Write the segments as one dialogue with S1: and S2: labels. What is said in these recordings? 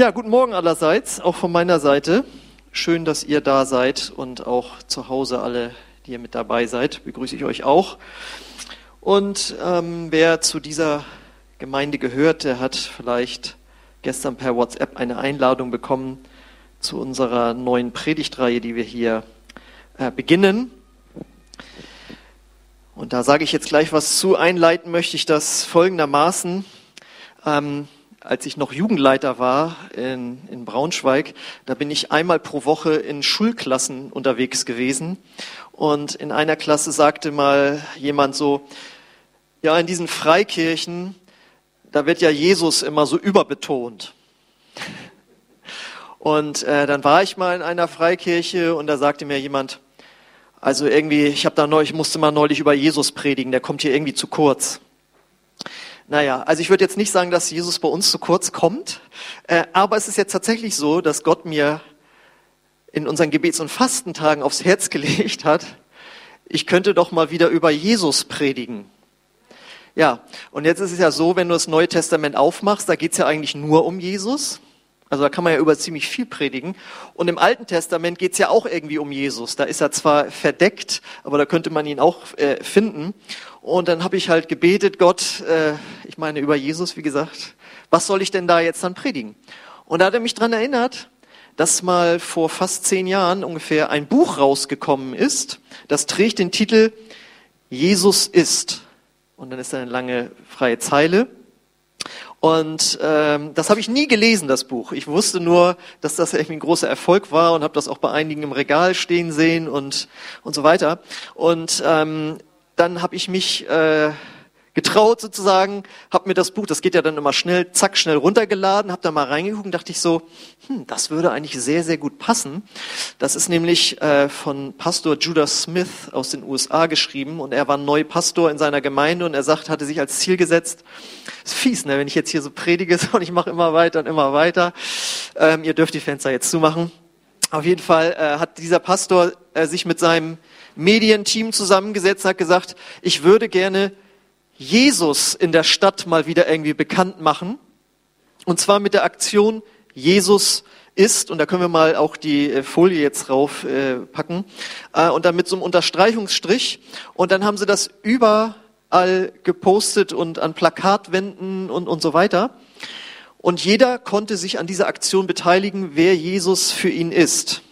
S1: Ja, guten Morgen allerseits, auch von meiner Seite. Schön, dass ihr da seid und auch zu Hause alle, die ihr mit dabei seid, begrüße ich euch auch. Und ähm, wer zu dieser Gemeinde gehört, der hat vielleicht gestern per WhatsApp eine Einladung bekommen zu unserer neuen Predigtreihe, die wir hier äh, beginnen. Und da sage ich jetzt gleich was zu. Einleiten möchte ich das folgendermaßen. Ähm, als ich noch Jugendleiter war in, in Braunschweig, da bin ich einmal pro Woche in Schulklassen unterwegs gewesen. Und in einer Klasse sagte mal jemand so, ja, in diesen Freikirchen, da wird ja Jesus immer so überbetont. Und äh, dann war ich mal in einer Freikirche und da sagte mir jemand, also irgendwie, ich habe da neulich, musste mal neulich über Jesus predigen, der kommt hier irgendwie zu kurz. Naja, also ich würde jetzt nicht sagen, dass Jesus bei uns zu kurz kommt, äh, aber es ist jetzt tatsächlich so, dass Gott mir in unseren Gebets- und Fastentagen aufs Herz gelegt hat, ich könnte doch mal wieder über Jesus predigen. Ja, und jetzt ist es ja so, wenn du das Neue Testament aufmachst, da geht es ja eigentlich nur um Jesus. Also da kann man ja über ziemlich viel predigen. Und im Alten Testament geht es ja auch irgendwie um Jesus. Da ist er zwar verdeckt, aber da könnte man ihn auch äh, finden. Und dann habe ich halt gebetet, Gott, äh, ich meine über Jesus, wie gesagt, was soll ich denn da jetzt dann predigen? Und da hat er mich dran erinnert, dass mal vor fast zehn Jahren ungefähr ein Buch rausgekommen ist. Das trägt den Titel Jesus ist. Und dann ist da eine lange freie Zeile. Und ähm, das habe ich nie gelesen, das Buch. Ich wusste nur, dass das irgendwie ein großer Erfolg war und habe das auch bei einigen im Regal stehen sehen und und so weiter. Und ähm, dann habe ich mich äh, getraut sozusagen, habe mir das Buch, das geht ja dann immer schnell, zack, schnell runtergeladen, habe da mal reingeguckt und dachte ich so, hm, das würde eigentlich sehr, sehr gut passen. Das ist nämlich äh, von Pastor Judah Smith aus den USA geschrieben und er war neu Pastor in seiner Gemeinde und er sagt, hatte sich als Ziel gesetzt, ist fies, ne, wenn ich jetzt hier so predige und ich mache immer weiter und immer weiter. Ähm, ihr dürft die Fenster jetzt zumachen. Auf jeden Fall äh, hat dieser Pastor äh, sich mit seinem Medienteam zusammengesetzt und hat gesagt, ich würde gerne Jesus in der Stadt mal wieder irgendwie bekannt machen. Und zwar mit der Aktion Jesus ist, und da können wir mal auch die äh, Folie jetzt drauf äh, äh, und dann mit so einem Unterstreichungsstrich. Und dann haben sie das überall gepostet und an Plakatwänden und, und so weiter. Und jeder konnte sich an dieser Aktion beteiligen, wer Jesus für ihn ist.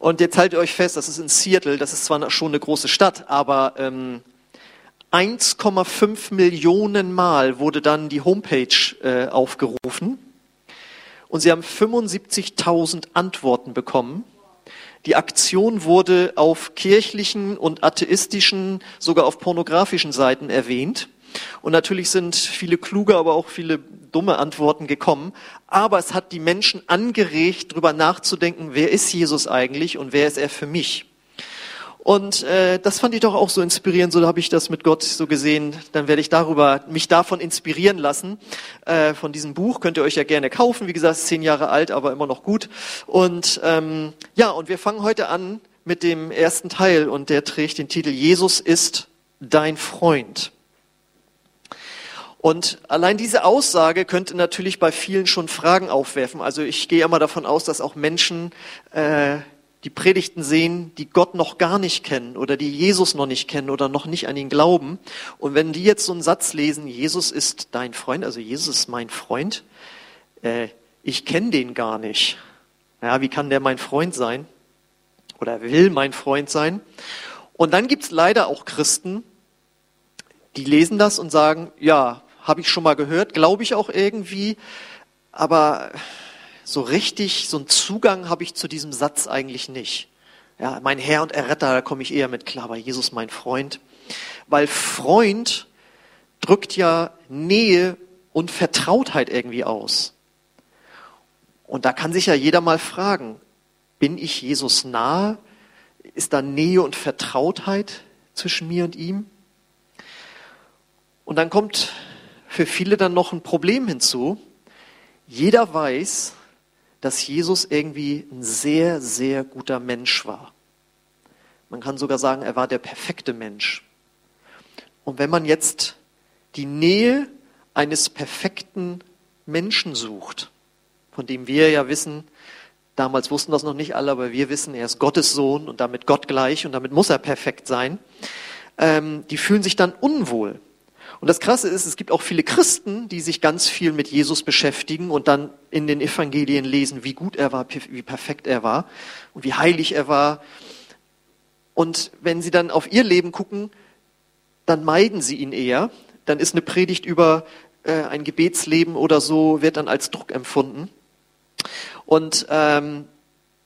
S1: Und jetzt haltet euch fest, das ist in Seattle, das ist zwar schon eine große Stadt, aber ähm, 1,5 Millionen Mal wurde dann die Homepage äh, aufgerufen und sie haben 75.000 Antworten bekommen. Die Aktion wurde auf kirchlichen und atheistischen, sogar auf pornografischen Seiten erwähnt. Und natürlich sind viele kluge, aber auch viele dumme Antworten gekommen. Aber es hat die Menschen angeregt, darüber nachzudenken, wer ist Jesus eigentlich und wer ist er für mich? Und äh, das fand ich doch auch so inspirierend, so habe ich das mit Gott so gesehen. Dann werde ich darüber mich davon inspirieren lassen. Äh, von diesem Buch könnt ihr euch ja gerne kaufen. Wie gesagt, zehn Jahre alt, aber immer noch gut. Und ähm, ja, und wir fangen heute an mit dem ersten Teil und der trägt den Titel Jesus ist dein Freund. Und allein diese Aussage könnte natürlich bei vielen schon Fragen aufwerfen. Also ich gehe immer davon aus, dass auch Menschen äh, die Predigten sehen, die Gott noch gar nicht kennen oder die Jesus noch nicht kennen oder noch nicht an ihn glauben. Und wenn die jetzt so einen Satz lesen, Jesus ist dein Freund, also Jesus ist mein Freund, äh, ich kenne den gar nicht. Ja, wie kann der mein Freund sein? Oder will mein Freund sein? Und dann gibt's leider auch Christen, die lesen das und sagen, ja, habe ich schon mal gehört, glaube ich auch irgendwie, aber so richtig, so einen Zugang habe ich zu diesem Satz eigentlich nicht. Ja, mein Herr und Erretter, da komme ich eher mit klar, aber Jesus mein Freund. Weil Freund drückt ja Nähe und Vertrautheit irgendwie aus. Und da kann sich ja jeder mal fragen, bin ich Jesus nahe? Ist da Nähe und Vertrautheit zwischen mir und ihm? Und dann kommt für viele dann noch ein Problem hinzu. Jeder weiß, dass Jesus irgendwie ein sehr, sehr guter Mensch war. Man kann sogar sagen, er war der perfekte Mensch. Und wenn man jetzt die Nähe eines perfekten Menschen sucht, von dem wir ja wissen, damals wussten das noch nicht alle, aber wir wissen, er ist Gottes Sohn und damit Gott gleich und damit muss er perfekt sein, ähm, die fühlen sich dann unwohl. Und das Krasse ist, es gibt auch viele Christen, die sich ganz viel mit Jesus beschäftigen und dann in den Evangelien lesen, wie gut er war, wie perfekt er war und wie heilig er war. Und wenn sie dann auf ihr Leben gucken, dann meiden sie ihn eher. Dann ist eine Predigt über äh, ein Gebetsleben oder so, wird dann als Druck empfunden. Und ähm,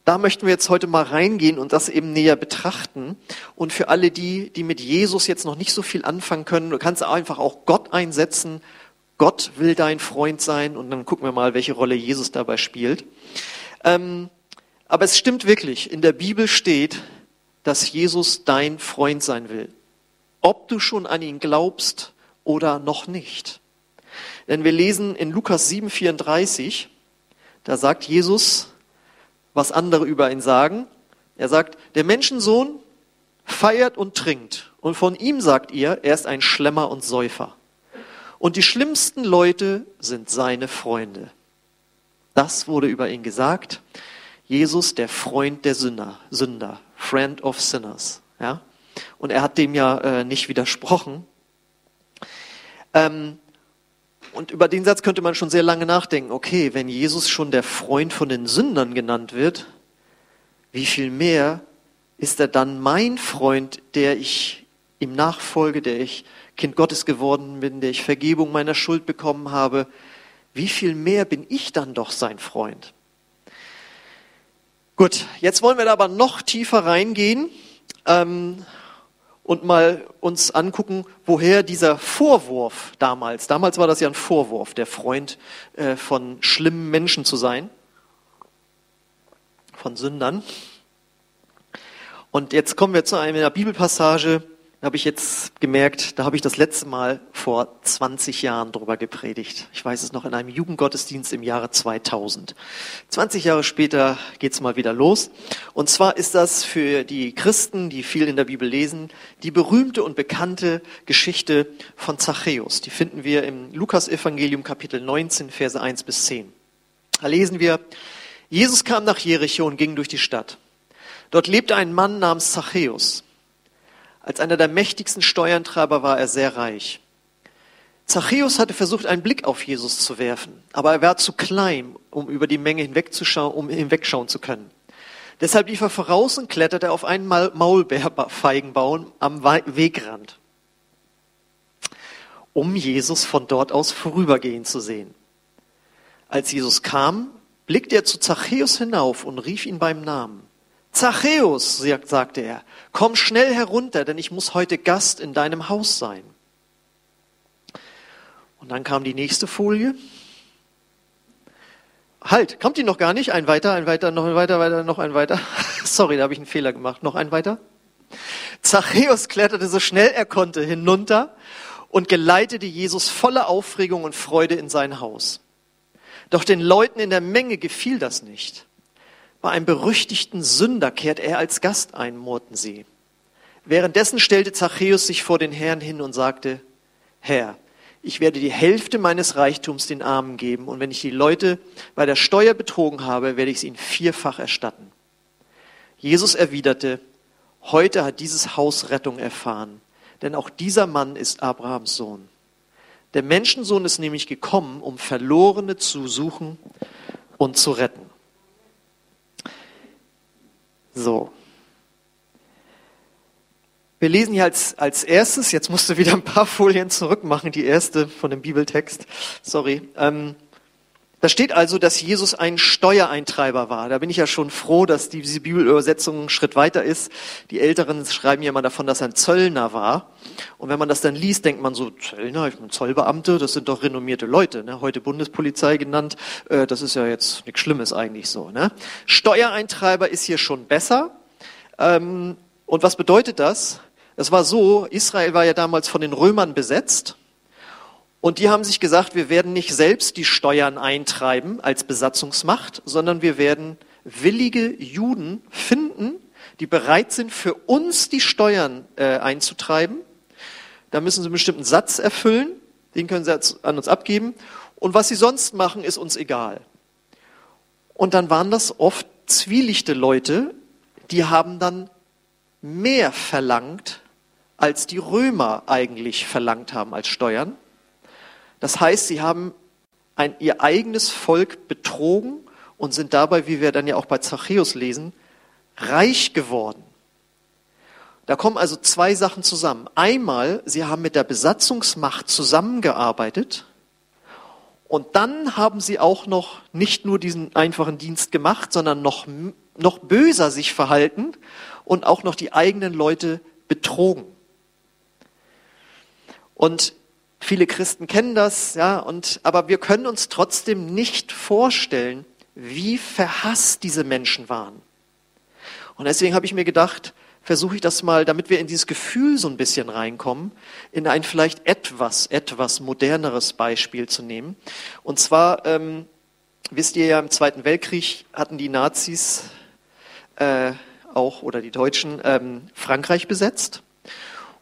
S1: da möchten wir jetzt heute mal reingehen und das eben näher betrachten. Und für alle die, die mit Jesus jetzt noch nicht so viel anfangen können, du kannst einfach auch Gott einsetzen. Gott will dein Freund sein und dann gucken wir mal, welche Rolle Jesus dabei spielt. Ähm, aber es stimmt wirklich, in der Bibel steht, dass Jesus dein Freund sein will. Ob du schon an ihn glaubst oder noch nicht. Denn wir lesen in Lukas 7,34, da sagt Jesus, was andere über ihn sagen. Er sagt, der Menschensohn feiert und trinkt. Und von ihm sagt ihr, er ist ein Schlemmer und Säufer. Und die schlimmsten Leute sind seine Freunde. Das wurde über ihn gesagt. Jesus, der Freund der Sünder, Sünder, Friend of Sinners. Ja? Und er hat dem ja äh, nicht widersprochen. Ähm, und über den Satz könnte man schon sehr lange nachdenken. Okay, wenn Jesus schon der Freund von den Sündern genannt wird, wie viel mehr ist er dann mein Freund, der ich ihm nachfolge, der ich Kind Gottes geworden bin, der ich Vergebung meiner Schuld bekommen habe? Wie viel mehr bin ich dann doch sein Freund? Gut, jetzt wollen wir da aber noch tiefer reingehen. Ähm, und mal uns angucken, woher dieser Vorwurf damals, damals war das ja ein Vorwurf, der Freund äh, von schlimmen Menschen zu sein, von Sündern. Und jetzt kommen wir zu einer Bibelpassage, habe ich jetzt gemerkt, da habe ich das letzte Mal vor 20 Jahren drüber gepredigt. Ich weiß es noch in einem Jugendgottesdienst im Jahre 2000. 20 Jahre später geht's mal wieder los. Und zwar ist das für die Christen, die viel in der Bibel lesen, die berühmte und bekannte Geschichte von Zachäus. Die finden wir im Lukas-Evangelium Kapitel 19, Verse 1 bis 10. Da lesen wir, Jesus kam nach Jericho und ging durch die Stadt. Dort lebte ein Mann namens Zachäus. Als einer der mächtigsten Steuerntreiber war er sehr reich. Zachäus hatte versucht, einen Blick auf Jesus zu werfen, aber er war zu klein, um über die Menge hinwegzuschauen, um hinwegschauen zu können. Deshalb lief er voraus und kletterte auf einen Maulbeerfeigenbaum am Wegrand, um Jesus von dort aus vorübergehen zu sehen. Als Jesus kam, blickte er zu Zachäus hinauf und rief ihn beim Namen. Zachäus, sagte er, komm schnell herunter, denn ich muss heute Gast in deinem Haus sein. Und dann kam die nächste Folie. Halt, kommt die noch gar nicht? Ein weiter, ein weiter, noch ein weiter, weiter, noch ein weiter. Sorry, da habe ich einen Fehler gemacht. Noch ein weiter. Zachäus kletterte so schnell er konnte hinunter und geleitete Jesus voller Aufregung und Freude in sein Haus. Doch den Leuten in der Menge gefiel das nicht. Bei einem berüchtigten Sünder kehrt er als Gast ein, murrten sie. Währenddessen stellte Zachäus sich vor den Herrn hin und sagte, Herr, ich werde die Hälfte meines Reichtums den Armen geben und wenn ich die Leute bei der Steuer betrogen habe, werde ich es ihnen vierfach erstatten. Jesus erwiderte, heute hat dieses Haus Rettung erfahren, denn auch dieser Mann ist Abrahams Sohn. Der Menschensohn ist nämlich gekommen, um Verlorene zu suchen und zu retten. So. Wir lesen hier als, als erstes, jetzt musst du wieder ein paar Folien zurückmachen, die erste von dem Bibeltext. Sorry. Ähm, da steht also, dass Jesus ein Steuereintreiber war. Da bin ich ja schon froh, dass diese Bibelübersetzung einen Schritt weiter ist. Die Älteren schreiben ja immer davon, dass er ein Zöllner war. Und wenn man das dann liest, denkt man so, Zöllner, ich bin Zollbeamte, das sind doch renommierte Leute. Ne? Heute Bundespolizei genannt, äh, das ist ja jetzt nichts Schlimmes eigentlich so. Ne? Steuereintreiber ist hier schon besser. Ähm, und was bedeutet das? Es war so, Israel war ja damals von den Römern besetzt. Und die haben sich gesagt, wir werden nicht selbst die Steuern eintreiben als Besatzungsmacht, sondern wir werden willige Juden finden, die bereit sind, für uns die Steuern äh, einzutreiben. Da müssen sie einen bestimmten Satz erfüllen, den können sie an uns abgeben. Und was sie sonst machen, ist uns egal. Und dann waren das oft zwielichte Leute, die haben dann mehr verlangt, als die Römer eigentlich verlangt haben als Steuern. Das heißt, sie haben ein, ihr eigenes Volk betrogen und sind dabei, wie wir dann ja auch bei Zachäus lesen, reich geworden. Da kommen also zwei Sachen zusammen. Einmal, sie haben mit der Besatzungsmacht zusammengearbeitet und dann haben sie auch noch nicht nur diesen einfachen Dienst gemacht, sondern noch, noch böser sich verhalten und auch noch die eigenen Leute betrogen. Und viele Christen kennen das, ja, und, aber wir können uns trotzdem nicht vorstellen, wie verhasst diese Menschen waren. Und deswegen habe ich mir gedacht, versuche ich das mal, damit wir in dieses Gefühl so ein bisschen reinkommen, in ein vielleicht etwas, etwas moderneres Beispiel zu nehmen. Und zwar, ähm, wisst ihr ja, im Zweiten Weltkrieg hatten die Nazis äh, auch, oder die Deutschen, ähm, Frankreich besetzt.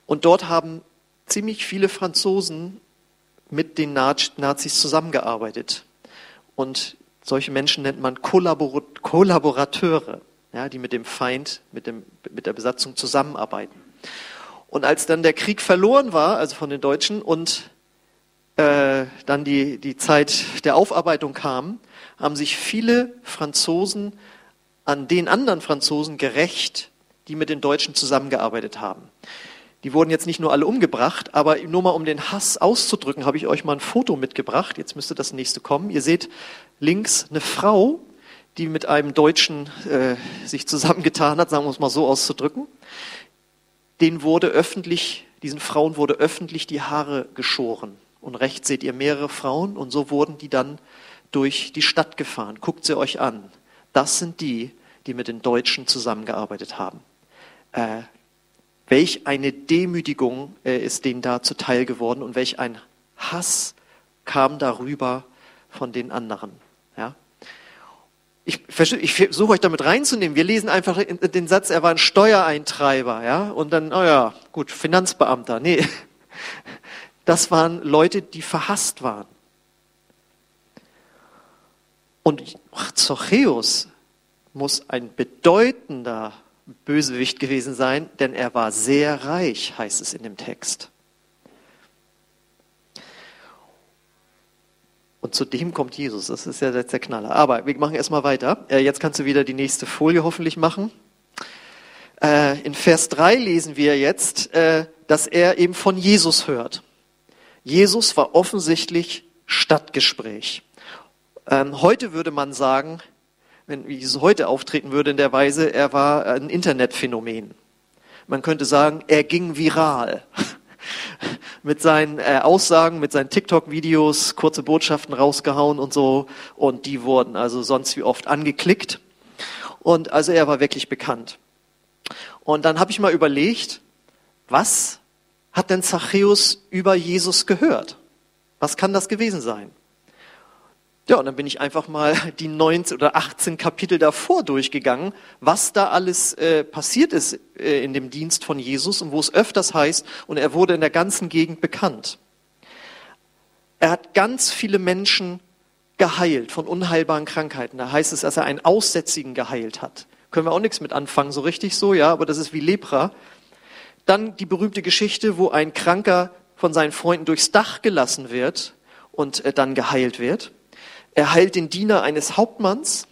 S1: Und dort haben ziemlich viele Franzosen mit den Nazis zusammengearbeitet. Und solche Menschen nennt man Kollaborateure ja, die mit dem Feind, mit, dem, mit der Besatzung zusammenarbeiten. Und als dann der Krieg verloren war, also von den Deutschen, und äh, dann die, die Zeit der Aufarbeitung kam, haben sich viele Franzosen an den anderen Franzosen gerecht, die mit den Deutschen zusammengearbeitet haben. Die wurden jetzt nicht nur alle umgebracht, aber nur mal um den Hass auszudrücken, habe ich euch mal ein Foto mitgebracht. Jetzt müsste das nächste kommen. Ihr seht links eine Frau, die mit einem Deutschen äh, sich zusammengetan hat, sagen wir es mal so auszudrücken, den wurde öffentlich, diesen Frauen wurde öffentlich die Haare geschoren. Und rechts seht ihr mehrere Frauen und so wurden die dann durch die Stadt gefahren. Guckt sie euch an. Das sind die, die mit den Deutschen zusammengearbeitet haben. Äh, welch eine Demütigung äh, ist denen da zuteil geworden und welch ein Hass kam darüber von den anderen. Ja? ich, ich versuche euch damit reinzunehmen. Wir lesen einfach den Satz, er war ein Steuereintreiber, ja, und dann, oh ja, gut, Finanzbeamter. Nee, das waren Leute, die verhasst waren. Und Zocheus muss ein bedeutender Bösewicht gewesen sein, denn er war sehr reich, heißt es in dem Text. Und zu dem kommt Jesus. Das ist ja jetzt der Knaller. Aber wir machen erstmal weiter. Äh, jetzt kannst du wieder die nächste Folie hoffentlich machen. Äh, in Vers 3 lesen wir jetzt, äh, dass er eben von Jesus hört. Jesus war offensichtlich Stadtgespräch. Ähm, heute würde man sagen, wenn Jesus heute auftreten würde in der Weise, er war ein Internetphänomen. Man könnte sagen, er ging viral mit seinen äh, Aussagen, mit seinen TikTok-Videos, kurze Botschaften rausgehauen und so. Und die wurden also sonst wie oft angeklickt. Und also er war wirklich bekannt. Und dann habe ich mal überlegt, was hat denn Zachäus über Jesus gehört? Was kann das gewesen sein? Ja, und dann bin ich einfach mal die 19 oder 18 Kapitel davor durchgegangen, was da alles äh, passiert ist äh, in dem Dienst von Jesus und wo es öfters heißt, und er wurde in der ganzen Gegend bekannt. Er hat ganz viele Menschen geheilt von unheilbaren Krankheiten. Da heißt es, dass er einen Aussätzigen geheilt hat. Können wir auch nichts mit anfangen, so richtig so, ja, aber das ist wie Lepra. Dann die berühmte Geschichte, wo ein Kranker von seinen Freunden durchs Dach gelassen wird und äh, dann geheilt wird. Er heilt den Diener eines Hauptmanns.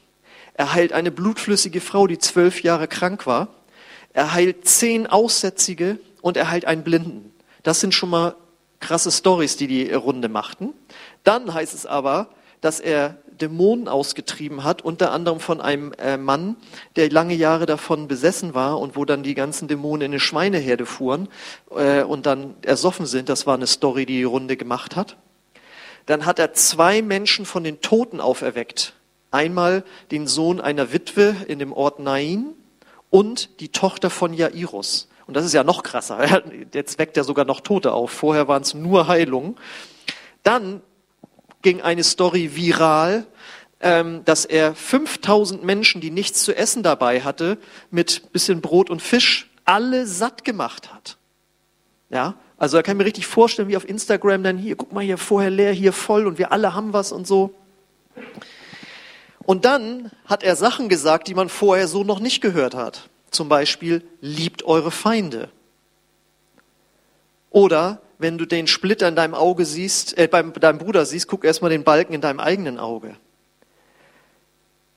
S1: Er heilt eine blutflüssige Frau, die zwölf Jahre krank war. Er heilt zehn Aussätzige und er heilt einen Blinden. Das sind schon mal krasse Stories, die die Runde machten. Dann heißt es aber, dass er Dämonen ausgetrieben hat, unter anderem von einem äh, Mann, der lange Jahre davon besessen war und wo dann die ganzen Dämonen in eine Schweineherde fuhren äh, und dann ersoffen sind. Das war eine Story, die die Runde gemacht hat dann hat er zwei Menschen von den Toten auferweckt. Einmal den Sohn einer Witwe in dem Ort Nain und die Tochter von Jairus. Und das ist ja noch krasser. Jetzt weckt er sogar noch Tote auf. Vorher waren es nur Heilungen. Dann ging eine Story viral, ähm, dass er 5000 Menschen, die nichts zu essen dabei hatte, mit bisschen Brot und Fisch alle satt gemacht hat. Ja, also da kann ich mir richtig vorstellen, wie auf Instagram dann hier, guck mal hier vorher leer, hier voll und wir alle haben was und so. Und dann hat er Sachen gesagt, die man vorher so noch nicht gehört hat. Zum Beispiel, liebt eure Feinde. Oder wenn du den Splitter in deinem Auge siehst, äh, beim deinem Bruder siehst, guck erstmal den Balken in deinem eigenen Auge.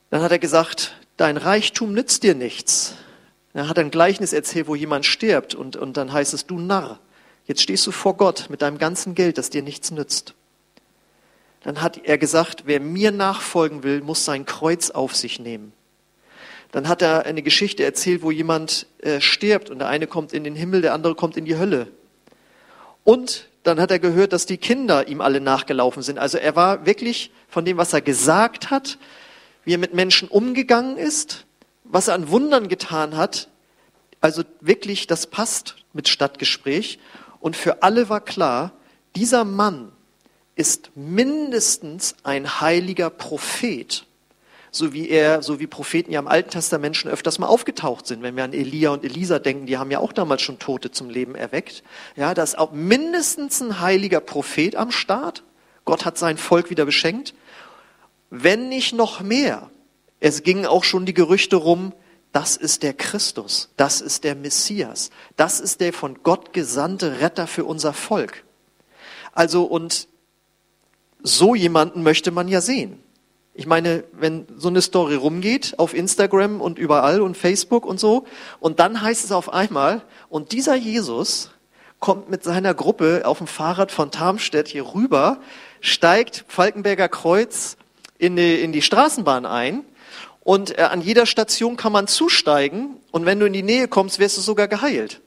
S1: Dann hat er gesagt, dein Reichtum nützt dir nichts. Er hat ein Gleichnis erzählt, wo jemand stirbt und, und dann heißt es, du Narr, jetzt stehst du vor Gott mit deinem ganzen Geld, das dir nichts nützt. Dann hat er gesagt, wer mir nachfolgen will, muss sein Kreuz auf sich nehmen. Dann hat er eine Geschichte erzählt, wo jemand äh, stirbt und der eine kommt in den Himmel, der andere kommt in die Hölle. Und dann hat er gehört, dass die Kinder ihm alle nachgelaufen sind. Also er war wirklich von dem, was er gesagt hat, wie er mit Menschen umgegangen ist, was er an Wundern getan hat, also wirklich, das passt mit Stadtgespräch. Und für alle war klar, dieser Mann ist mindestens ein heiliger Prophet, so wie er, so wie Propheten ja im Alten Testament schon öfters mal aufgetaucht sind. Wenn wir an Elia und Elisa denken, die haben ja auch damals schon Tote zum Leben erweckt. Ja, da ist auch mindestens ein heiliger Prophet am Start. Gott hat sein Volk wieder beschenkt. Wenn nicht noch mehr. Es gingen auch schon die Gerüchte rum, das ist der Christus, das ist der Messias, das ist der von Gott gesandte Retter für unser Volk. Also und so jemanden möchte man ja sehen. Ich meine, wenn so eine Story rumgeht auf Instagram und überall und Facebook und so, und dann heißt es auf einmal, und dieser Jesus kommt mit seiner Gruppe auf dem Fahrrad von Tarmstedt hier rüber, steigt Falkenberger Kreuz in die, in die Straßenbahn ein und äh, an jeder Station kann man zusteigen und wenn du in die Nähe kommst, wirst du sogar geheilt.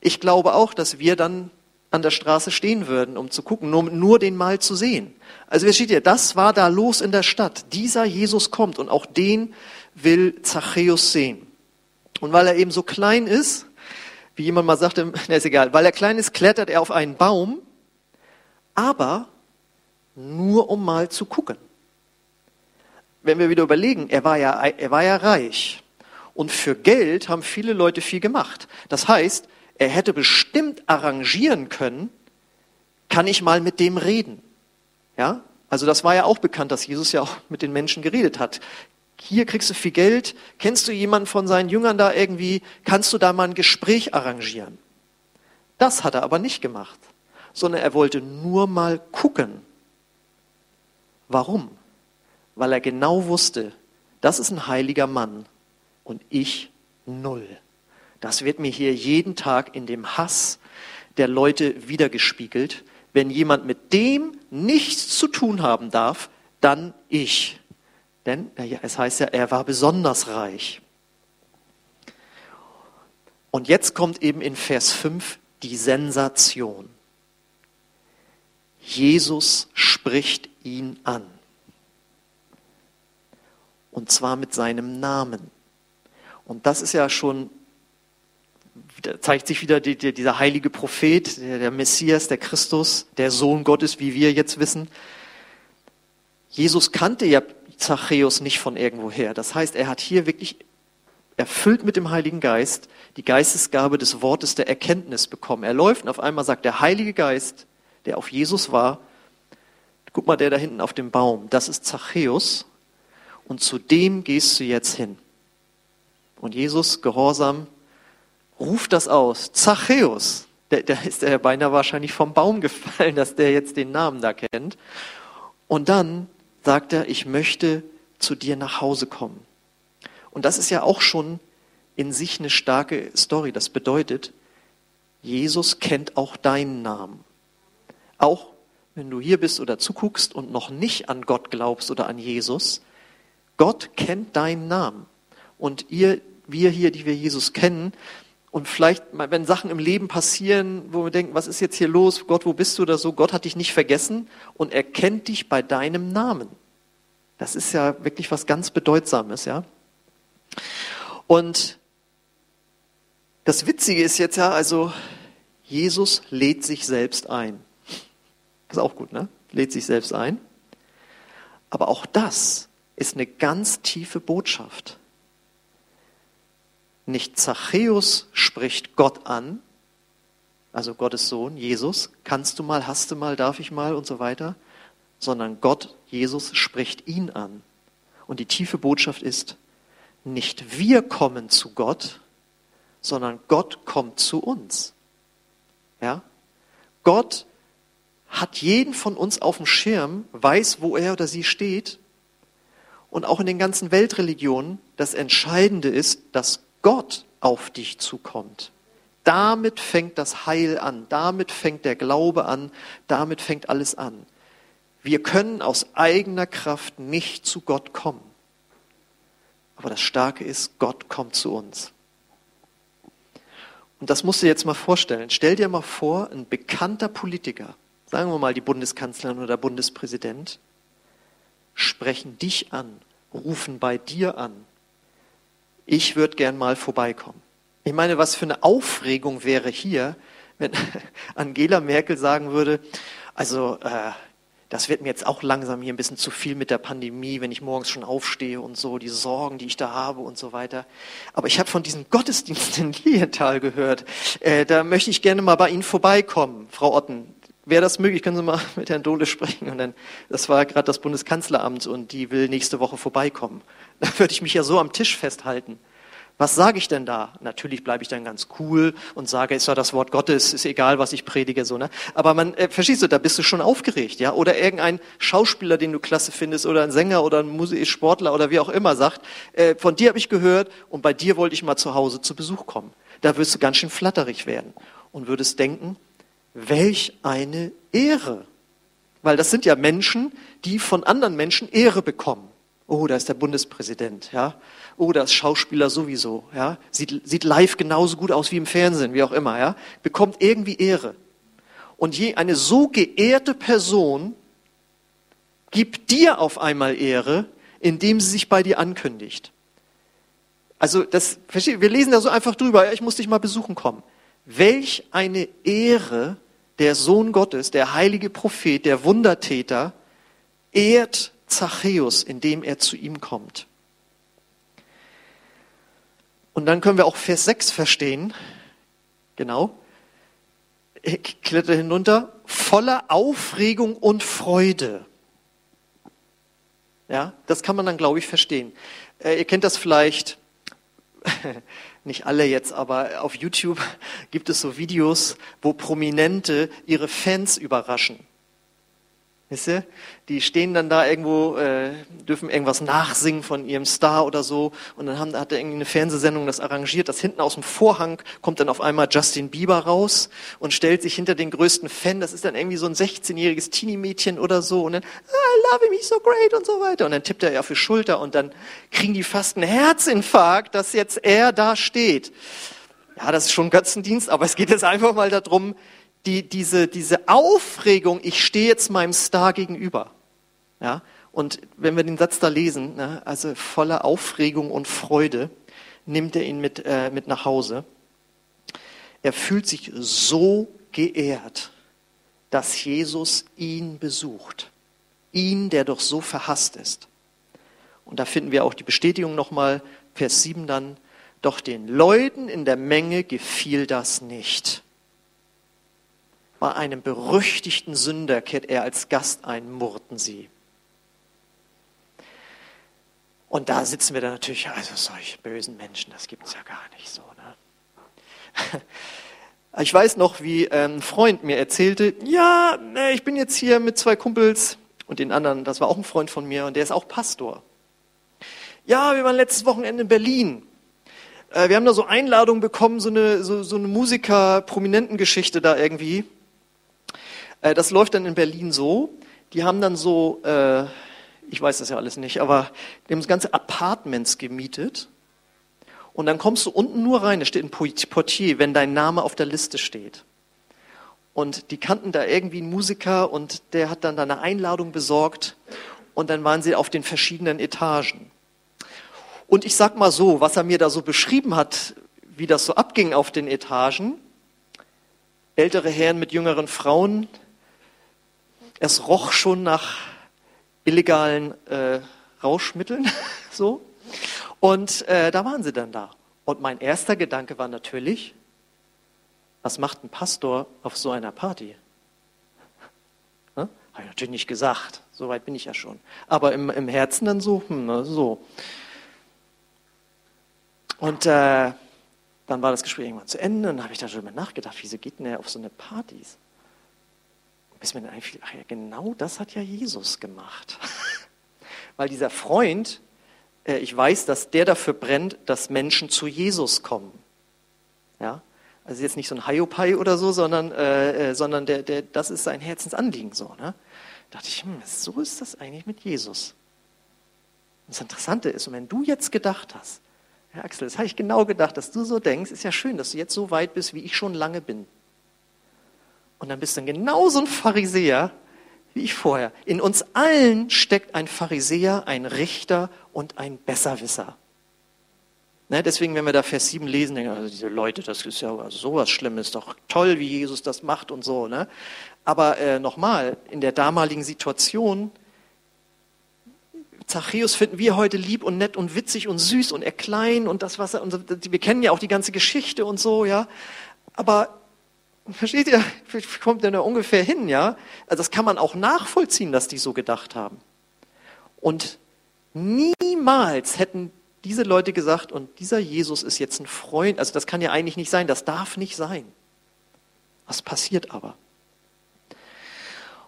S1: Ich glaube auch, dass wir dann an der Straße stehen würden, um zu gucken, nur, nur den mal zu sehen. Also wie steht ihr, das war da los in der Stadt. Dieser Jesus kommt und auch den will Zachäus sehen. Und weil er eben so klein ist, wie jemand mal sagte, na ist egal, weil er klein ist, klettert er auf einen Baum, aber nur um mal zu gucken wenn wir wieder überlegen, er war ja, er war ja reich. Und für Geld haben viele Leute viel gemacht. Das heißt, er hätte bestimmt arrangieren können, kann ich mal mit dem reden. Ja? Also das war ja auch bekannt, dass Jesus ja auch mit den Menschen geredet hat. Hier kriegst du viel Geld. Kennst du jemanden von seinen Jüngern da irgendwie? Kannst du da mal ein Gespräch arrangieren? Das hat er aber nicht gemacht, sondern er wollte nur mal gucken. Warum? Weil er genau wusste, das ist ein heiliger Mann und ich null. Das wird mir hier jeden Tag in dem Hass der Leute wiedergespiegelt. Wenn jemand mit dem nichts zu tun haben darf, dann ich. Denn ja, es heißt ja, er war besonders reich. Und jetzt kommt eben in Vers 5 die Sensation. Jesus spricht ihn an. Und zwar mit seinem Namen. Und das ist ja schon, zeigt sich wieder die, die, dieser heilige Prophet, der, der Messias, der Christus, der Sohn Gottes, wie wir jetzt wissen. Jesus kannte ja Zachäus nicht von irgendwoher. Das heißt, er hat hier wirklich erfüllt mit dem Heiligen Geist die Geistesgabe des Wortes der Erkenntnis bekommen. Er läuft und auf einmal sagt der Heilige Geist, der auf Jesus war, guck mal, der da hinten auf dem Baum, das ist Zachäus und zu dem gehst du jetzt hin. Und Jesus, gehorsam, ruft das aus. Zachäus. Da ist er beinahe wahrscheinlich vom Baum gefallen, dass der jetzt den Namen da kennt. Und dann sagt er, ich möchte zu dir nach Hause kommen. Und das ist ja auch schon in sich eine starke Story. Das bedeutet, Jesus kennt auch deinen Namen. Auch wenn du hier bist oder zuguckst und noch nicht an Gott glaubst oder an Jesus, Gott kennt deinen Namen. Und ihr, wir hier, die wir Jesus kennen, und vielleicht, wenn Sachen im Leben passieren, wo wir denken, was ist jetzt hier los? Gott, wo bist du oder so? Gott hat dich nicht vergessen und er kennt dich bei deinem Namen. Das ist ja wirklich was ganz Bedeutsames, ja. Und das Witzige ist jetzt ja, also, Jesus lädt sich selbst ein. Das ist auch gut, ne? Lädt sich selbst ein. Aber auch das ist eine ganz tiefe Botschaft. Nicht Zachäus spricht Gott an, also Gottes Sohn, Jesus, kannst du mal, hast du mal, darf ich mal und so weiter, sondern Gott, Jesus spricht ihn an. Und die tiefe Botschaft ist, nicht wir kommen zu Gott, sondern Gott kommt zu uns. Ja? Gott hat jeden von uns auf dem Schirm, weiß, wo er oder sie steht. Und auch in den ganzen Weltreligionen, das Entscheidende ist, dass Gott auf dich zukommt. Damit fängt das Heil an, damit fängt der Glaube an, damit fängt alles an. Wir können aus eigener Kraft nicht zu Gott kommen. Aber das Starke ist, Gott kommt zu uns. Und das musst du dir jetzt mal vorstellen. Stell dir mal vor, ein bekannter Politiker, sagen wir mal die Bundeskanzlerin oder Bundespräsident, sprechen dich an, rufen bei dir an. Ich würde gern mal vorbeikommen. Ich meine, was für eine Aufregung wäre hier, wenn Angela Merkel sagen würde, also äh, das wird mir jetzt auch langsam hier ein bisschen zu viel mit der Pandemie, wenn ich morgens schon aufstehe und so, die Sorgen, die ich da habe und so weiter. Aber ich habe von diesem Gottesdienst in Lilienthal gehört. Äh, da möchte ich gerne mal bei Ihnen vorbeikommen, Frau Otten. Wäre das möglich, können Sie mal mit Herrn Dohle sprechen? Und dann, das war gerade das Bundeskanzleramt und die will nächste Woche vorbeikommen. Da würde ich mich ja so am Tisch festhalten. Was sage ich denn da? Natürlich bleibe ich dann ganz cool und sage, ist ja das Wort Gottes, ist egal, was ich predige, so, ne? Aber man, äh, verstehst du, da bist du schon aufgeregt, ja? Oder irgendein Schauspieler, den du klasse findest, oder ein Sänger oder ein Musiksportler oder wie auch immer sagt, äh, von dir habe ich gehört und bei dir wollte ich mal zu Hause zu Besuch kommen. Da wirst du ganz schön flatterig werden und würdest denken, welch eine Ehre. Weil das sind ja Menschen, die von anderen Menschen Ehre bekommen. Oh, da ist der Bundespräsident, ja. Oh, da ist Schauspieler sowieso, ja. Sieht, sieht live genauso gut aus wie im Fernsehen, wie auch immer, ja. Bekommt irgendwie Ehre. Und je eine so geehrte Person gibt dir auf einmal Ehre, indem sie sich bei dir ankündigt. Also das, wir lesen da so einfach drüber, ja, ich muss dich mal besuchen kommen. Welch eine Ehre der Sohn Gottes, der heilige Prophet, der Wundertäter, ehrt Zachäus, indem er zu ihm kommt. Und dann können wir auch Vers 6 verstehen. Genau. Ich kletter hinunter. Voller Aufregung und Freude. Ja, das kann man dann, glaube ich, verstehen. Äh, ihr kennt das vielleicht, nicht alle jetzt, aber auf YouTube gibt es so Videos, wo Prominente ihre Fans überraschen. Wisst ihr? Die stehen dann da irgendwo, äh, dürfen irgendwas nachsingen von ihrem Star oder so. Und dann haben, hat er irgendwie eine Fernsehsendung das arrangiert, dass hinten aus dem Vorhang kommt dann auf einmal Justin Bieber raus und stellt sich hinter den größten Fan. Das ist dann irgendwie so ein 16-jähriges Teenie-Mädchen oder so. Und dann, I love him, he's so great und so weiter. Und dann tippt er auf die Schulter und dann kriegen die fast einen Herzinfarkt, dass jetzt er da steht. Ja, das ist schon Götzendienst, aber es geht jetzt einfach mal darum, die, diese, diese Aufregung, ich stehe jetzt meinem Star gegenüber. Ja? Und wenn wir den Satz da lesen, ne, also voller Aufregung und Freude, nimmt er ihn mit, äh, mit nach Hause. Er fühlt sich so geehrt, dass Jesus ihn besucht. Ihn, der doch so verhasst ist. Und da finden wir auch die Bestätigung nochmal, Vers 7 dann, doch den Leuten in der Menge gefiel das nicht. Bei einem berüchtigten Sünder kehrt er als Gast ein, murrten sie. Und da sitzen wir dann natürlich, also solche bösen Menschen, das gibt es ja gar nicht so. Ne? Ich weiß noch, wie ein Freund mir erzählte, ja, ich bin jetzt hier mit zwei Kumpels und den anderen, das war auch ein Freund von mir und der ist auch Pastor. Ja, wir waren letztes Wochenende in Berlin. Äh, wir haben da so Einladungen bekommen, so eine, so, so eine Musiker-Prominentengeschichte da irgendwie. Äh, das läuft dann in Berlin so, die haben dann so, äh, ich weiß das ja alles nicht, aber die haben ganze Apartments gemietet. Und dann kommst du unten nur rein, da steht ein Portier, wenn dein Name auf der Liste steht. Und die kannten da irgendwie einen Musiker und der hat dann da eine Einladung besorgt und dann waren sie auf den verschiedenen Etagen. Und ich sag mal so, was er mir da so beschrieben hat, wie das so abging auf den Etagen. Ältere Herren mit jüngeren Frauen, es roch schon nach illegalen äh, Rauschmitteln, so. Und äh, da waren sie dann da. Und mein erster Gedanke war natürlich, was macht ein Pastor auf so einer Party? Habe ich natürlich nicht gesagt, so weit bin ich ja schon. Aber im, im Herzen dann so, hm, so. Und äh, dann war das Gespräch irgendwann zu Ende und habe ich da schon mal nachgedacht, wieso geht denn er auf so eine Partys? Bis mir dann einfiel, ach ja, genau das hat ja Jesus gemacht. Weil dieser Freund, äh, ich weiß, dass der dafür brennt, dass Menschen zu Jesus kommen. Ja? Also jetzt nicht so ein Hiopai oder so, sondern, äh, äh, sondern der, der, das ist sein Herzensanliegen so. Ne? Da dachte ich, hm, so ist das eigentlich mit Jesus. Und das Interessante ist, und wenn du jetzt gedacht hast, Herr Axel, das habe ich genau gedacht, dass du so denkst, ist ja schön, dass du jetzt so weit bist, wie ich schon lange bin. Und dann bist du genauso ein Pharisäer wie ich vorher. In uns allen steckt ein Pharisäer, ein Richter und ein Besserwisser. Ne, deswegen, wenn wir da Vers 7 lesen, denken also diese Leute, das ist ja sowas Schlimmes, doch toll, wie Jesus das macht und so. Ne? Aber äh, nochmal, in der damaligen Situation, Zachäus finden wir heute lieb und nett und witzig und süß und er klein und das, was er, und wir kennen ja auch die ganze Geschichte und so, ja. Aber Versteht ihr? Kommt denn da ungefähr hin, ja? Also das kann man auch nachvollziehen, dass die so gedacht haben. Und niemals hätten diese Leute gesagt, und dieser Jesus ist jetzt ein Freund, also das kann ja eigentlich nicht sein, das darf nicht sein. Was passiert aber?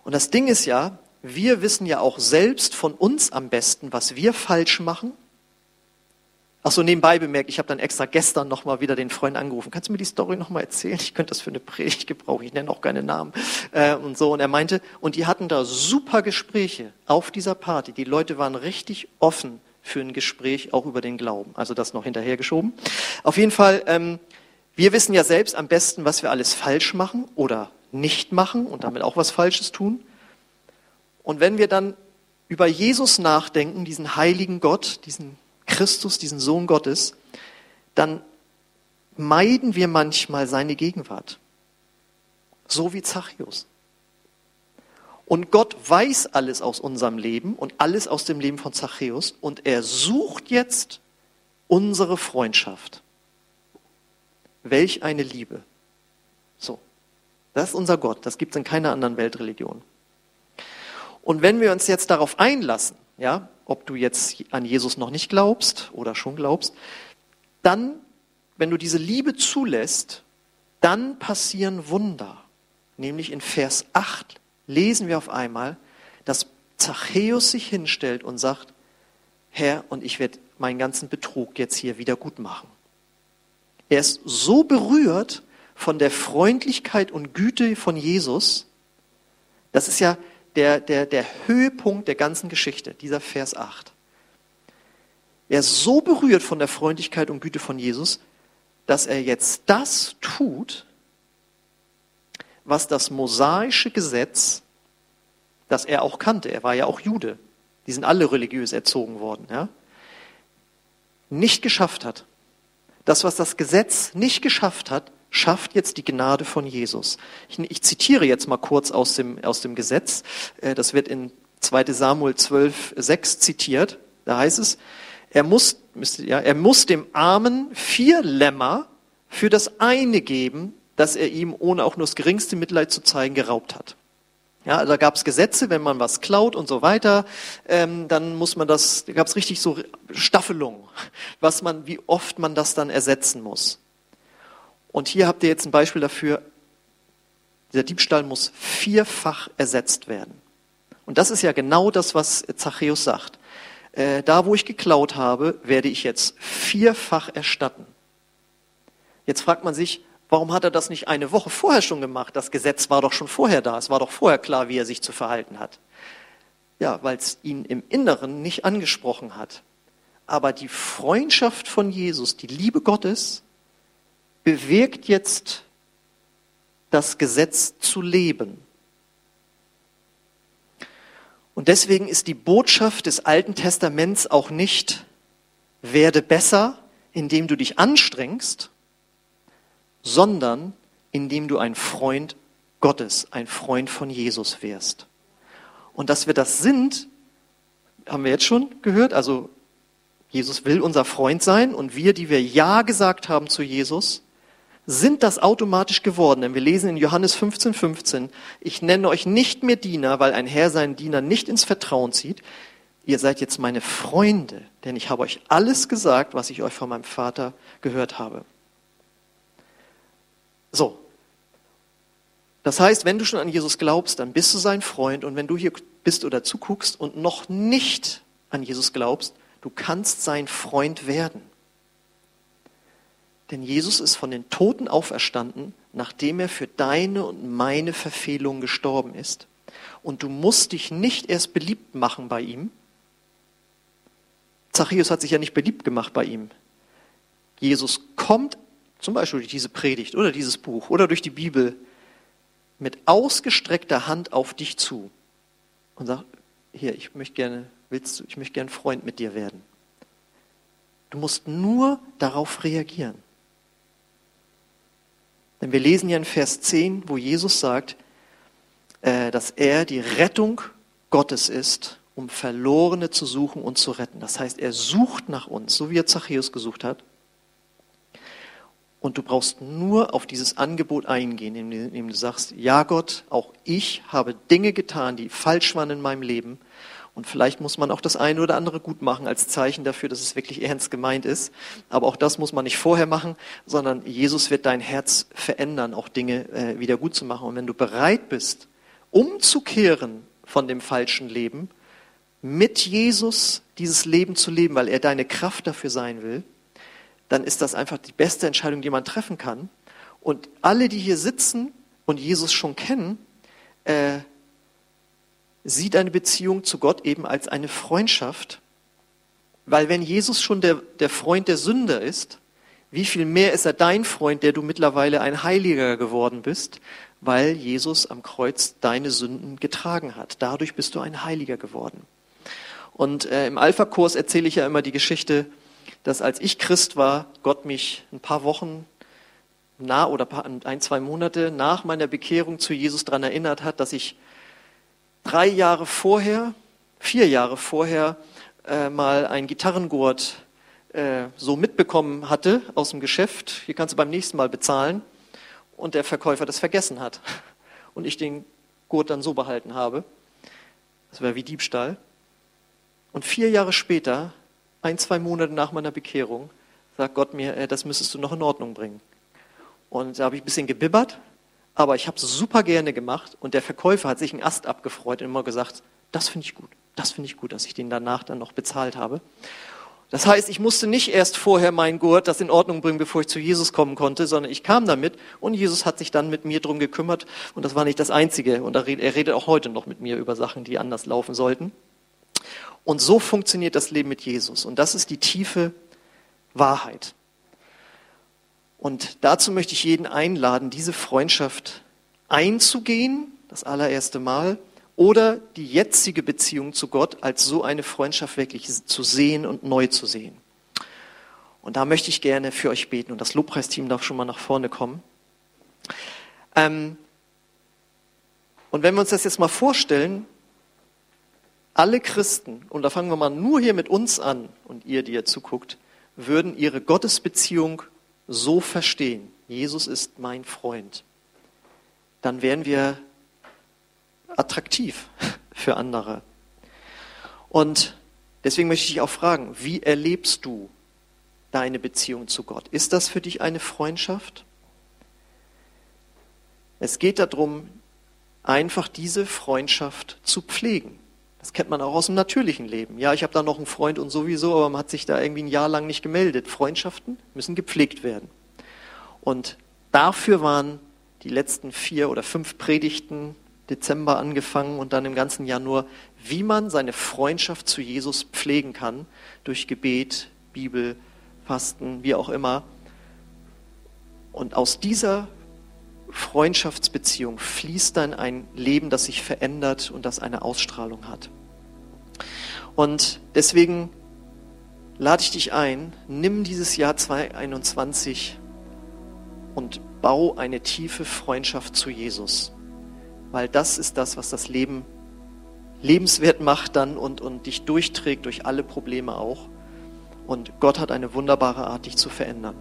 S1: Und das Ding ist ja, wir wissen ja auch selbst von uns am besten, was wir falsch machen Ach so, nebenbei bemerkt, ich habe dann extra gestern nochmal wieder den Freund angerufen. Kannst du mir die Story nochmal erzählen? Ich könnte das für eine Predigt gebrauchen. Ich nenne auch keine Namen. Äh, und so. Und er meinte, und die hatten da super Gespräche auf dieser Party. Die Leute waren richtig offen für ein Gespräch, auch über den Glauben. Also das noch hinterhergeschoben. Auf jeden Fall, ähm, wir wissen ja selbst am besten, was wir alles falsch machen oder nicht machen und damit auch was Falsches tun. Und wenn wir dann über Jesus nachdenken, diesen heiligen Gott, diesen Christus, diesen Sohn Gottes, dann meiden wir manchmal seine Gegenwart. So wie Zachäus. Und Gott weiß alles aus unserem Leben und alles aus dem Leben von Zachäus und er sucht jetzt unsere Freundschaft. Welch eine Liebe. So. Das ist unser Gott. Das gibt es in keiner anderen Weltreligion. Und wenn wir uns jetzt darauf einlassen, ja, ob du jetzt an Jesus noch nicht glaubst oder schon glaubst, dann, wenn du diese Liebe zulässt, dann passieren Wunder. Nämlich in Vers 8 lesen wir auf einmal, dass Zachäus sich hinstellt und sagt, Herr, und ich werde meinen ganzen Betrug jetzt hier wieder gut machen. Er ist so berührt von der Freundlichkeit und Güte von Jesus. Das ist ja der, der, der Höhepunkt der ganzen Geschichte, dieser Vers 8. Er ist so berührt von der Freundlichkeit und Güte von Jesus, dass er jetzt das tut, was das mosaische Gesetz, das er auch kannte, er war ja auch Jude, die sind alle religiös erzogen worden, ja, nicht geschafft hat. Das, was das Gesetz nicht geschafft hat, schafft jetzt die Gnade von Jesus. Ich, ich zitiere jetzt mal kurz aus dem, aus dem Gesetz. Äh, das wird in 2 Samuel 12, 6 zitiert. Da heißt es, er muss, ja, er muss dem Armen vier Lämmer für das eine geben, das er ihm, ohne auch nur das geringste Mitleid zu zeigen, geraubt hat. Ja, da gab es Gesetze, wenn man was klaut und so weiter, ähm, dann muss man das, da gab es richtig so Staffelungen, was man, wie oft man das dann ersetzen muss. Und hier habt ihr jetzt ein Beispiel dafür, dieser Diebstahl muss vierfach ersetzt werden. Und das ist ja genau das, was Zachäus sagt. Äh, da, wo ich geklaut habe, werde ich jetzt vierfach erstatten. Jetzt fragt man sich, warum hat er das nicht eine Woche vorher schon gemacht? Das Gesetz war doch schon vorher da. Es war doch vorher klar, wie er sich zu verhalten hat. Ja, weil es ihn im Inneren nicht angesprochen hat. Aber die Freundschaft von Jesus, die Liebe Gottes, bewirkt jetzt das Gesetz zu leben. Und deswegen ist die Botschaft des Alten Testaments auch nicht, werde besser, indem du dich anstrengst, sondern indem du ein Freund Gottes, ein Freund von Jesus wirst. Und dass wir das sind, haben wir jetzt schon gehört. Also Jesus will unser Freund sein und wir, die wir Ja gesagt haben zu Jesus, sind das automatisch geworden. Denn wir lesen in Johannes 15, 15, ich nenne euch nicht mehr Diener, weil ein Herr seinen Diener nicht ins Vertrauen zieht. Ihr seid jetzt meine Freunde, denn ich habe euch alles gesagt, was ich euch von meinem Vater gehört habe. So. Das heißt, wenn du schon an Jesus glaubst, dann bist du sein Freund. Und wenn du hier bist oder zuguckst und noch nicht an Jesus glaubst, du kannst sein Freund werden. Denn Jesus ist von den Toten auferstanden, nachdem er für deine und meine Verfehlungen gestorben ist. Und du musst dich nicht erst beliebt machen bei ihm. Zachäus hat sich ja nicht beliebt gemacht bei ihm. Jesus kommt zum Beispiel durch diese Predigt oder dieses Buch oder durch die Bibel mit ausgestreckter Hand auf dich zu und sagt, hier, ich möchte gerne, willst du, ich möchte gerne Freund mit dir werden. Du musst nur darauf reagieren. Denn wir lesen ja in Vers 10, wo Jesus sagt, äh, dass er die Rettung Gottes ist, um Verlorene zu suchen und zu retten. Das heißt, er sucht nach uns, so wie er Zachäus gesucht hat. Und du brauchst nur auf dieses Angebot eingehen, indem du sagst, ja Gott, auch ich habe Dinge getan, die falsch waren in meinem Leben und vielleicht muss man auch das eine oder andere gut machen als Zeichen dafür, dass es wirklich ernst gemeint ist. Aber auch das muss man nicht vorher machen, sondern Jesus wird dein Herz verändern, auch Dinge äh, wieder gut zu machen. Und wenn du bereit bist, umzukehren von dem falschen Leben, mit Jesus dieses Leben zu leben, weil er deine Kraft dafür sein will, dann ist das einfach die beste Entscheidung, die man treffen kann. Und alle, die hier sitzen und Jesus schon kennen, äh, sieht eine Beziehung zu Gott eben als eine Freundschaft, weil wenn Jesus schon der, der Freund der Sünder ist, wie viel mehr ist er dein Freund, der du mittlerweile ein Heiliger geworden bist, weil Jesus am Kreuz deine Sünden getragen hat. Dadurch bist du ein Heiliger geworden. Und äh, im Alpha-Kurs erzähle ich ja immer die Geschichte, dass als ich Christ war, Gott mich ein paar Wochen nah oder ein, zwei Monate nach meiner Bekehrung zu Jesus daran erinnert hat, dass ich drei Jahre vorher, vier Jahre vorher äh, mal ein Gitarrengurt äh, so mitbekommen hatte aus dem Geschäft. Hier kannst du beim nächsten Mal bezahlen. Und der Verkäufer das vergessen hat. Und ich den Gurt dann so behalten habe. Das wäre wie Diebstahl. Und vier Jahre später, ein, zwei Monate nach meiner Bekehrung, sagt Gott mir, äh, das müsstest du noch in Ordnung bringen. Und da habe ich ein bisschen gebibbert aber ich habe es super gerne gemacht und der Verkäufer hat sich einen Ast abgefreut und immer gesagt, das finde ich gut, das finde ich gut, dass ich den danach dann noch bezahlt habe. Das heißt, ich musste nicht erst vorher meinen Gurt das in Ordnung bringen, bevor ich zu Jesus kommen konnte, sondern ich kam damit und Jesus hat sich dann mit mir drum gekümmert und das war nicht das Einzige. Und er redet auch heute noch mit mir über Sachen, die anders laufen sollten. Und so funktioniert das Leben mit Jesus und das ist die tiefe Wahrheit. Und dazu möchte ich jeden einladen, diese Freundschaft einzugehen, das allererste Mal, oder die jetzige Beziehung zu Gott als so eine Freundschaft wirklich zu sehen und neu zu sehen. Und da möchte ich gerne für euch beten und das Lobpreisteam darf schon mal nach vorne kommen. Ähm und wenn wir uns das jetzt mal vorstellen, alle Christen, und da fangen wir mal nur hier mit uns an und ihr, die ihr zuguckt, würden ihre Gottesbeziehung so verstehen, Jesus ist mein Freund, dann wären wir attraktiv für andere. Und deswegen möchte ich dich auch fragen, wie erlebst du deine Beziehung zu Gott? Ist das für dich eine Freundschaft? Es geht darum, einfach diese Freundschaft zu pflegen. Das kennt man auch aus dem natürlichen Leben. Ja, ich habe da noch einen Freund und sowieso, aber man hat sich da irgendwie ein Jahr lang nicht gemeldet. Freundschaften müssen gepflegt werden. Und dafür waren die letzten vier oder fünf Predigten Dezember angefangen und dann im ganzen Jahr nur, wie man seine Freundschaft zu Jesus pflegen kann durch Gebet, Bibel, Fasten, wie auch immer. Und aus dieser Freundschaftsbeziehung fließt dann ein Leben, das sich verändert und das eine Ausstrahlung hat. Und deswegen lade ich dich ein, nimm dieses Jahr 2021 und bau eine tiefe Freundschaft zu Jesus. Weil das ist das, was das Leben lebenswert macht dann und, und dich durchträgt durch alle Probleme auch. Und Gott hat eine wunderbare Art, dich zu verändern.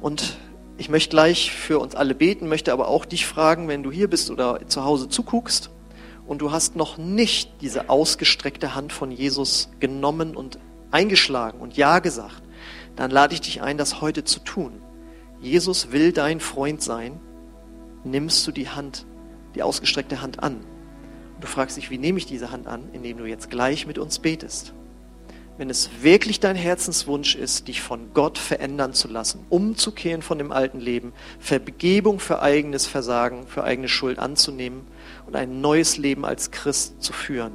S1: Und ich möchte gleich für uns alle beten, möchte aber auch dich fragen, wenn du hier bist oder zu Hause zuguckst und du hast noch nicht diese ausgestreckte Hand von Jesus genommen und eingeschlagen und Ja gesagt, dann lade ich dich ein, das heute zu tun. Jesus will dein Freund sein. Nimmst du die Hand, die ausgestreckte Hand an? Und du fragst dich, wie nehme ich diese Hand an? Indem du jetzt gleich mit uns betest wenn es wirklich dein Herzenswunsch ist, dich von Gott verändern zu lassen, umzukehren von dem alten Leben, Vergebung für eigenes Versagen, für eigene Schuld anzunehmen und ein neues Leben als Christ zu führen.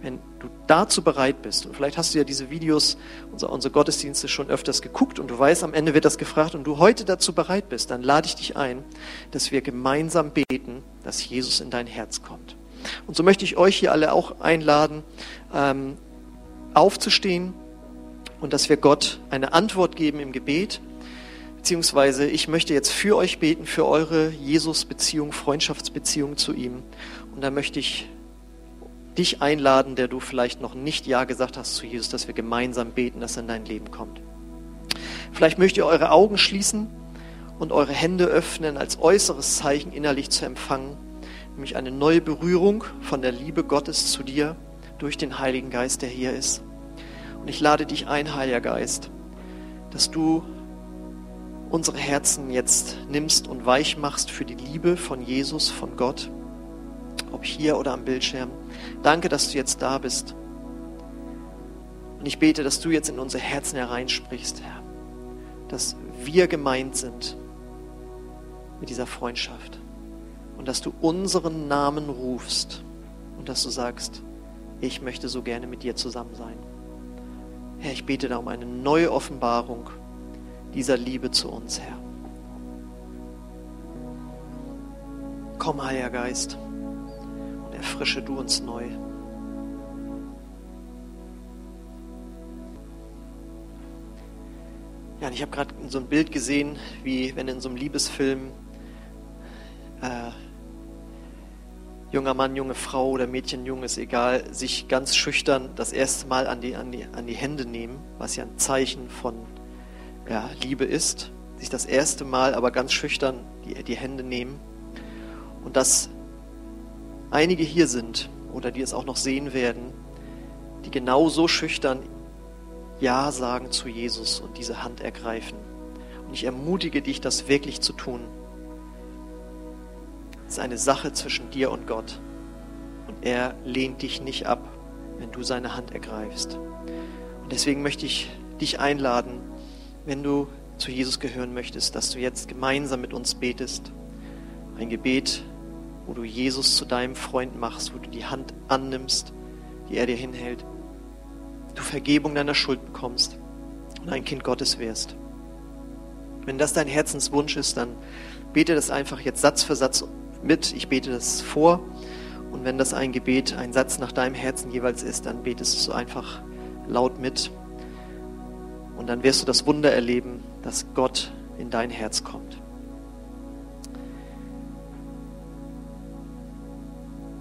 S1: Wenn du dazu bereit bist, und vielleicht hast du ja diese Videos, unsere, unsere Gottesdienste schon öfters geguckt und du weißt, am Ende wird das gefragt und du heute dazu bereit bist, dann lade ich dich ein, dass wir gemeinsam beten, dass Jesus in dein Herz kommt. Und so möchte ich euch hier alle auch einladen, ähm, aufzustehen und dass wir Gott eine Antwort geben im Gebet. Beziehungsweise ich möchte jetzt für euch beten, für eure Jesus-Beziehung, Freundschaftsbeziehung zu ihm. Und da möchte ich dich einladen, der du vielleicht noch nicht Ja gesagt hast zu Jesus, dass wir gemeinsam beten, dass er in dein Leben kommt. Vielleicht möchtet ihr eure Augen schließen und eure Hände öffnen als äußeres Zeichen innerlich zu empfangen, nämlich eine neue Berührung von der Liebe Gottes zu dir durch den Heiligen Geist, der hier ist. Und ich lade dich ein, Heiliger Geist, dass du unsere Herzen jetzt nimmst und weich machst für die Liebe von Jesus, von Gott, ob hier oder am Bildschirm. Danke, dass du jetzt da bist. Und ich bete, dass du jetzt in unsere Herzen hereinsprichst, Herr, dass wir gemeint sind mit dieser Freundschaft und dass du unseren Namen rufst und dass du sagst, ich möchte so gerne mit dir zusammen sein. Herr, ich bete da um eine neue Offenbarung dieser Liebe zu uns, Herr. Komm, Heiliger Geist, und erfrische du uns neu. Ja, und ich habe gerade so ein Bild gesehen, wie wenn in so einem Liebesfilm äh, junger Mann, junge Frau oder Mädchen, Junge, ist egal, sich ganz schüchtern das erste Mal an die, an die, an die Hände nehmen, was ja ein Zeichen von ja, Liebe ist, sich das erste Mal aber ganz schüchtern die, die Hände nehmen und dass einige hier sind oder die es auch noch sehen werden, die genau so schüchtern Ja sagen zu Jesus und diese Hand ergreifen. Und ich ermutige dich, das wirklich zu tun. Es ist eine Sache zwischen dir und Gott. Und er lehnt dich nicht ab, wenn du seine Hand ergreifst. Und deswegen möchte ich dich einladen, wenn du zu Jesus gehören möchtest, dass du jetzt gemeinsam mit uns betest. Ein Gebet, wo du Jesus zu deinem Freund machst, wo du die Hand annimmst, die er dir hinhält. Du Vergebung deiner Schuld bekommst und ein Kind Gottes wirst. Wenn das dein Herzenswunsch ist, dann bete das einfach jetzt Satz für Satz mit, ich bete das vor. Und wenn das ein Gebet, ein Satz nach deinem Herzen jeweils ist, dann betest du einfach laut mit. Und dann wirst du das Wunder erleben, dass Gott in dein Herz kommt.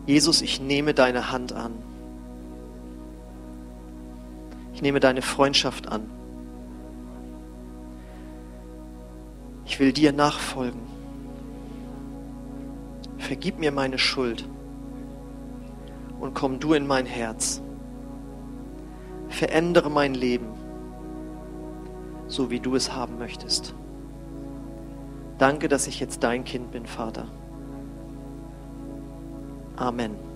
S1: Jesus, ich nehme deine Hand an. Ich nehme deine Freundschaft an. Ich will dir nachfolgen vergib mir meine Schuld und komm du in mein Herz. Verändere mein Leben, so wie du es haben möchtest. Danke, dass ich jetzt dein Kind bin, Vater. Amen.